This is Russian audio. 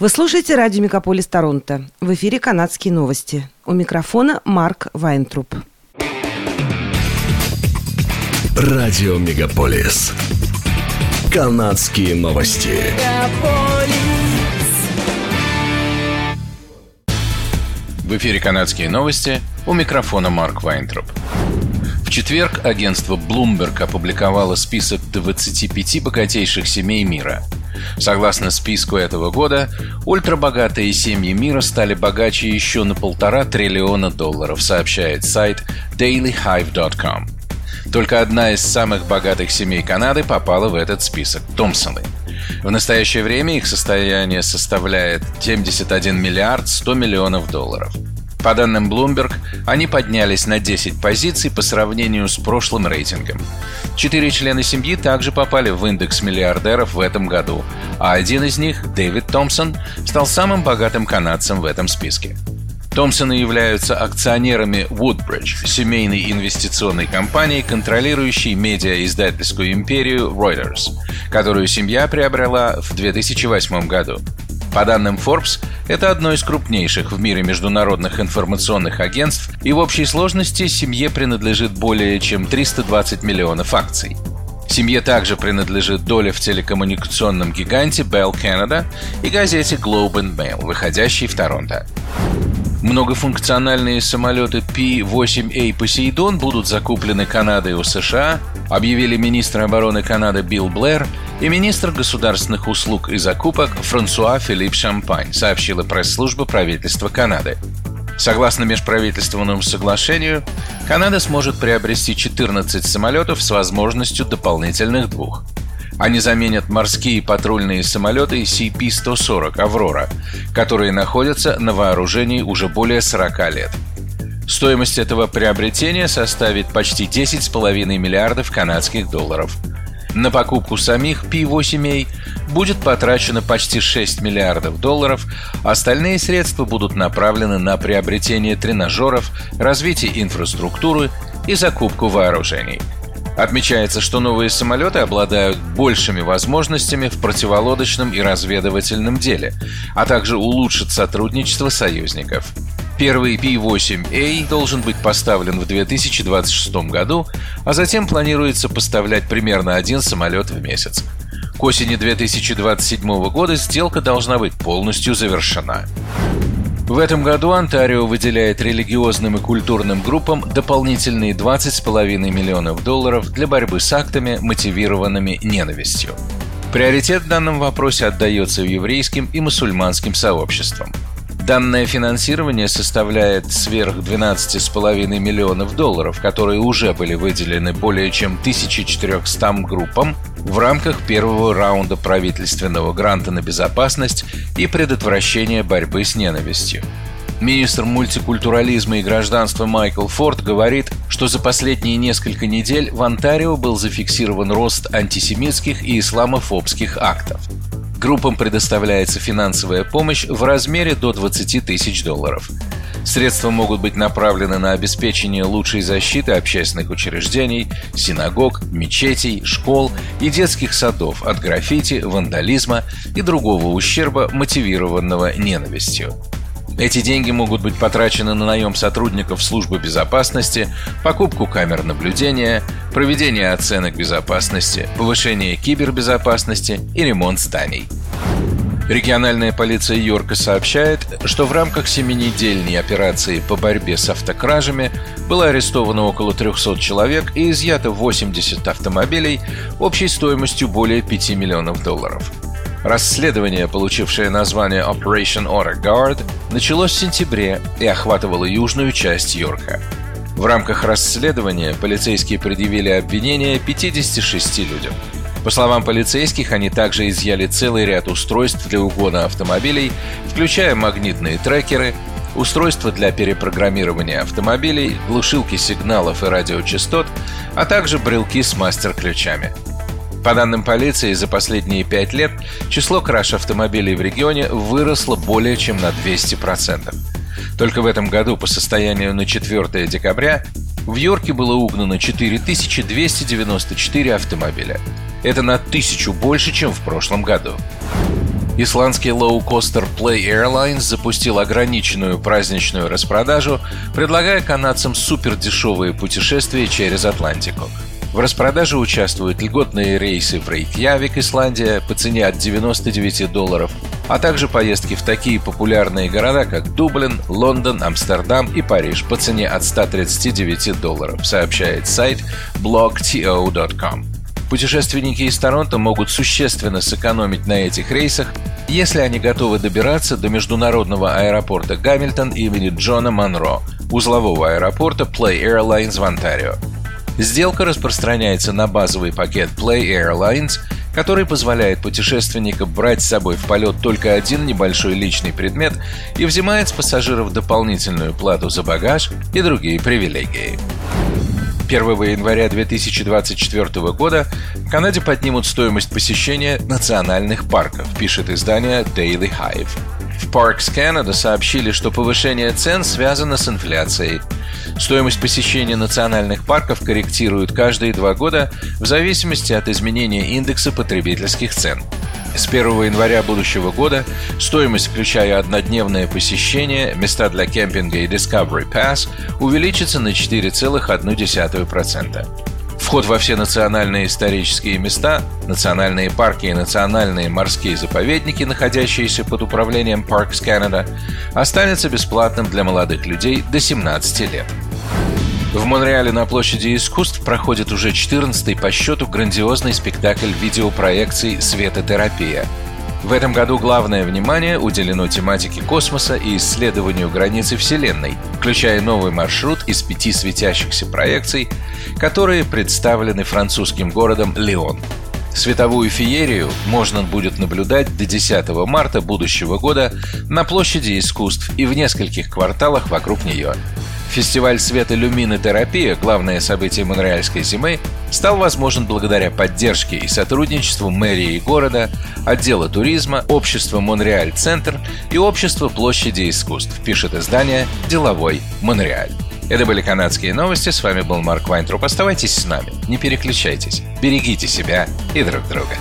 Вы слушаете радио «Мегаполис Торонто». В эфире канадские новости. У микрофона Марк Вайнтруп. Радио «Мегаполис». Канадские новости. В эфире «Канадские новости». У микрофона Марк Вайнтруп. В четверг агентство Bloomberg опубликовало список 25 богатейших семей мира. Согласно списку этого года, ультрабогатые семьи мира стали богаче еще на полтора триллиона долларов, сообщает сайт dailyhive.com. Только одна из самых богатых семей Канады попала в этот список – Томпсоны. В настоящее время их состояние составляет 71 миллиард 100 миллионов долларов – по данным Bloomberg, они поднялись на 10 позиций по сравнению с прошлым рейтингом. Четыре члена семьи также попали в индекс миллиардеров в этом году, а один из них, Дэвид Томпсон, стал самым богатым канадцем в этом списке. Томпсоны являются акционерами Woodbridge, семейной инвестиционной компании, контролирующей медиа-издательскую империю Reuters, которую семья приобрела в 2008 году. По данным Forbes, это одно из крупнейших в мире международных информационных агентств, и в общей сложности семье принадлежит более чем 320 миллионов акций. Семье также принадлежит доля в телекоммуникационном гиганте Bell Canada и газете Globe and Mail, выходящей в Торонто. Многофункциональные самолеты P-8A «Посейдон» будут закуплены Канадой у США, объявили министр обороны Канады Билл Блэр и министр государственных услуг и закупок Франсуа Филипп Шампань, сообщила пресс-служба правительства Канады. Согласно межправительственному соглашению, Канада сможет приобрести 14 самолетов с возможностью дополнительных двух – они заменят морские патрульные самолеты CP-140 «Аврора», которые находятся на вооружении уже более 40 лет. Стоимость этого приобретения составит почти 10,5 миллиардов канадских долларов. На покупку самих P-8A будет потрачено почти 6 миллиардов долларов, остальные средства будут направлены на приобретение тренажеров, развитие инфраструктуры и закупку вооружений – Отмечается, что новые самолеты обладают большими возможностями в противолодочном и разведывательном деле, а также улучшат сотрудничество союзников. Первый P-8A должен быть поставлен в 2026 году, а затем планируется поставлять примерно один самолет в месяц. К осени 2027 года сделка должна быть полностью завершена. В этом году Онтарио выделяет религиозным и культурным группам дополнительные 20,5 миллионов долларов для борьбы с актами, мотивированными ненавистью. Приоритет в данном вопросе отдается еврейским и мусульманским сообществам. Данное финансирование составляет сверх 12,5 миллионов долларов, которые уже были выделены более чем 1400 группам в рамках первого раунда правительственного гранта на безопасность и предотвращение борьбы с ненавистью. Министр мультикультурализма и гражданства Майкл Форд говорит, что за последние несколько недель в Онтарио был зафиксирован рост антисемитских и исламофобских актов. Группам предоставляется финансовая помощь в размере до 20 тысяч долларов. Средства могут быть направлены на обеспечение лучшей защиты общественных учреждений, синагог, мечетей, школ и детских садов от граффити, вандализма и другого ущерба, мотивированного ненавистью. Эти деньги могут быть потрачены на наем сотрудников службы безопасности, покупку камер наблюдения, проведение оценок безопасности, повышение кибербезопасности и ремонт зданий. Региональная полиция Йорка сообщает, что в рамках семинедельной операции по борьбе с автокражами было арестовано около 300 человек и изъято 80 автомобилей общей стоимостью более 5 миллионов долларов. Расследование, получившее название Operation Order Guard, началось в сентябре и охватывало южную часть Йорка. В рамках расследования полицейские предъявили обвинения 56 людям. По словам полицейских, они также изъяли целый ряд устройств для угона автомобилей, включая магнитные трекеры, устройства для перепрограммирования автомобилей, глушилки сигналов и радиочастот, а также брелки с мастер-ключами – по данным полиции, за последние пять лет число краш автомобилей в регионе выросло более чем на 200%. Только в этом году, по состоянию на 4 декабря, в Йорке было угнано 4294 автомобиля. Это на тысячу больше, чем в прошлом году. Исландский лоукостер Play Airlines запустил ограниченную праздничную распродажу, предлагая канадцам супердешевые путешествия через Атлантику. В распродаже участвуют льготные рейсы в Рейкьявик, Исландия, по цене от 99 долларов, а также поездки в такие популярные города, как Дублин, Лондон, Амстердам и Париж по цене от 139 долларов, сообщает сайт blogto.com. Путешественники из Торонто могут существенно сэкономить на этих рейсах, если они готовы добираться до международного аэропорта Гамильтон имени Джона Монро, узлового аэропорта Play Airlines в Онтарио. Сделка распространяется на базовый пакет Play Airlines, который позволяет путешественникам брать с собой в полет только один небольшой личный предмет и взимает с пассажиров дополнительную плату за багаж и другие привилегии. 1 января 2024 года в Канаде поднимут стоимость посещения национальных парков, пишет издание Daily Hive. В Parks Canada сообщили, что повышение цен связано с инфляцией. Стоимость посещения национальных парков корректируют каждые два года в зависимости от изменения индекса потребительских цен. С 1 января будущего года стоимость, включая однодневное посещение, места для кемпинга и Discovery Pass, увеличится на 4,1%. Вход во все национальные исторические места, национальные парки и национальные морские заповедники, находящиеся под управлением Parks Canada, останется бесплатным для молодых людей до 17 лет. В Монреале на площади искусств проходит уже 14-й по счету грандиозный спектакль видеопроекций «Светотерапия», в этом году главное внимание уделено тематике космоса и исследованию границы Вселенной, включая новый маршрут из пяти светящихся проекций, которые представлены французским городом Леон. Световую феерию можно будет наблюдать до 10 марта будущего года на площади искусств и в нескольких кварталах вокруг нее. Фестиваль света «Люминотерапия», главное событие монреальской зимы, стал возможен благодаря поддержке и сотрудничеству мэрии города, отдела туризма, общества «Монреаль-центр» и общества площади искусств, пишет издание «Деловой Монреаль». Это были канадские новости. С вами был Марк Вайнтруп. Оставайтесь с нами. Не переключайтесь. Берегите себя и друг друга.